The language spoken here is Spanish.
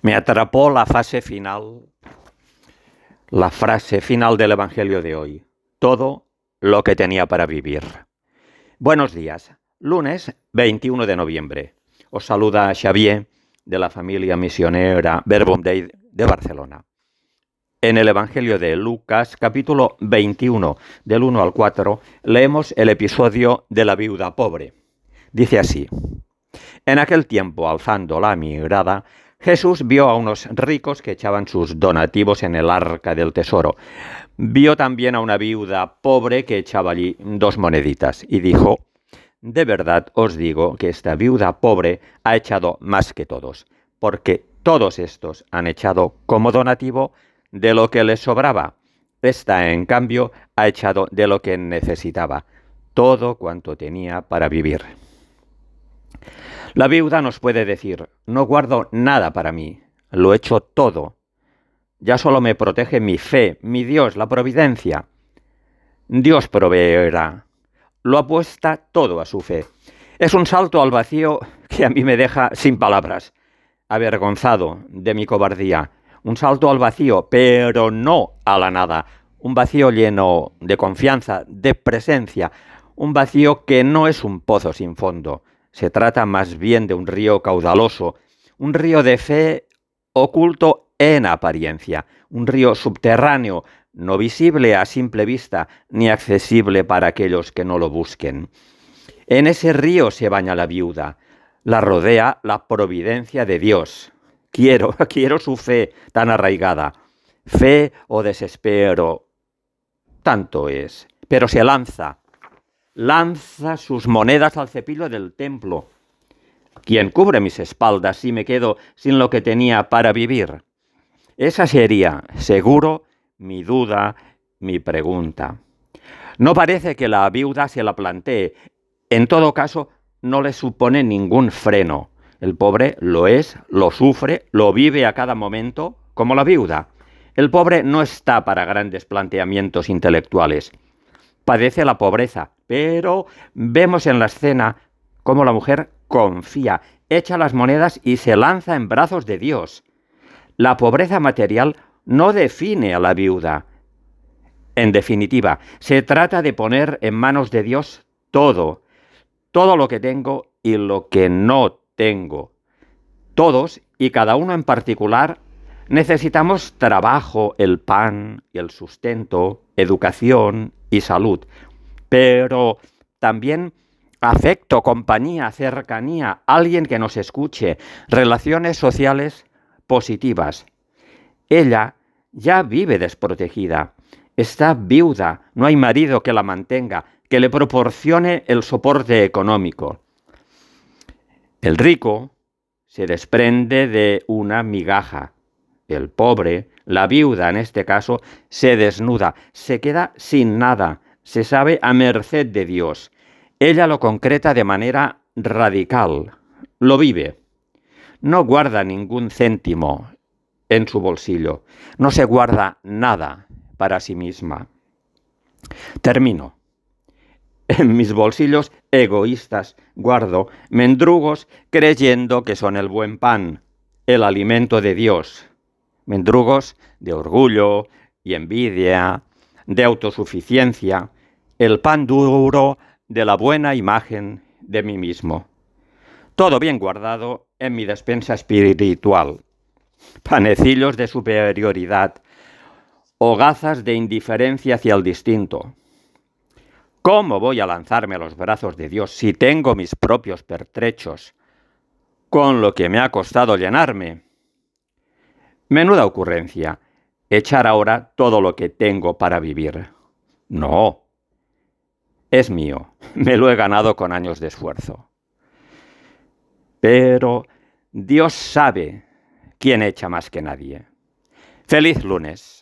Me atrapó la fase final, la frase final del Evangelio de hoy. Todo lo que tenía para vivir. Buenos días. Lunes 21 de noviembre. Os saluda Xavier de la familia misionera Verbum Dei de Barcelona. En el Evangelio de Lucas, capítulo 21, del 1 al 4, leemos el episodio de la viuda pobre. Dice así, En aquel tiempo, alzando la mirada, Jesús vio a unos ricos que echaban sus donativos en el arca del tesoro. Vio también a una viuda pobre que echaba allí dos moneditas y dijo, De verdad os digo que esta viuda pobre ha echado más que todos, porque todos estos han echado como donativo de lo que les sobraba. Esta, en cambio, ha echado de lo que necesitaba, todo cuanto tenía para vivir. La viuda nos puede decir, no guardo nada para mí, lo echo todo. Ya solo me protege mi fe, mi Dios, la providencia. Dios proveerá. Lo apuesta todo a su fe. Es un salto al vacío que a mí me deja sin palabras, avergonzado de mi cobardía. Un salto al vacío, pero no a la nada. Un vacío lleno de confianza, de presencia. Un vacío que no es un pozo sin fondo, se trata más bien de un río caudaloso, un río de fe oculto en apariencia, un río subterráneo, no visible a simple vista, ni accesible para aquellos que no lo busquen. En ese río se baña la viuda, la rodea la providencia de Dios. Quiero, quiero su fe tan arraigada. Fe o desespero, tanto es, pero se lanza, lanza sus monedas al cepillo del templo. ¿Quién cubre mis espaldas si me quedo sin lo que tenía para vivir? Esa sería, seguro, mi duda, mi pregunta. No parece que la viuda se la plantee. En todo caso, no le supone ningún freno. El pobre lo es, lo sufre, lo vive a cada momento, como la viuda. El pobre no está para grandes planteamientos intelectuales padece la pobreza, pero vemos en la escena cómo la mujer confía, echa las monedas y se lanza en brazos de Dios. La pobreza material no define a la viuda. En definitiva, se trata de poner en manos de Dios todo, todo lo que tengo y lo que no tengo. Todos y cada uno en particular necesitamos trabajo, el pan el sustento, educación y salud, pero también afecto, compañía, cercanía, alguien que nos escuche, relaciones sociales positivas. Ella ya vive desprotegida, está viuda, no hay marido que la mantenga, que le proporcione el soporte económico. El rico se desprende de una migaja, el pobre, la viuda en este caso, se desnuda, se queda sin nada, se sabe a merced de Dios. Ella lo concreta de manera radical, lo vive. No guarda ningún céntimo en su bolsillo, no se guarda nada para sí misma. Termino. En mis bolsillos egoístas guardo mendrugos creyendo que son el buen pan, el alimento de Dios, mendrugos de orgullo y envidia, de autosuficiencia, el pan duro de la buena imagen de mí mismo. Todo bien guardado en mi despensa espiritual. Panecillos de superioridad, hogazas de indiferencia hacia el distinto. ¿Cómo voy a lanzarme a los brazos de Dios si tengo mis propios pertrechos, con lo que me ha costado llenarme? Menuda ocurrencia, echar ahora todo lo que tengo para vivir. No, es mío, me lo he ganado con años de esfuerzo. Pero Dios sabe quién echa más que nadie. Feliz lunes.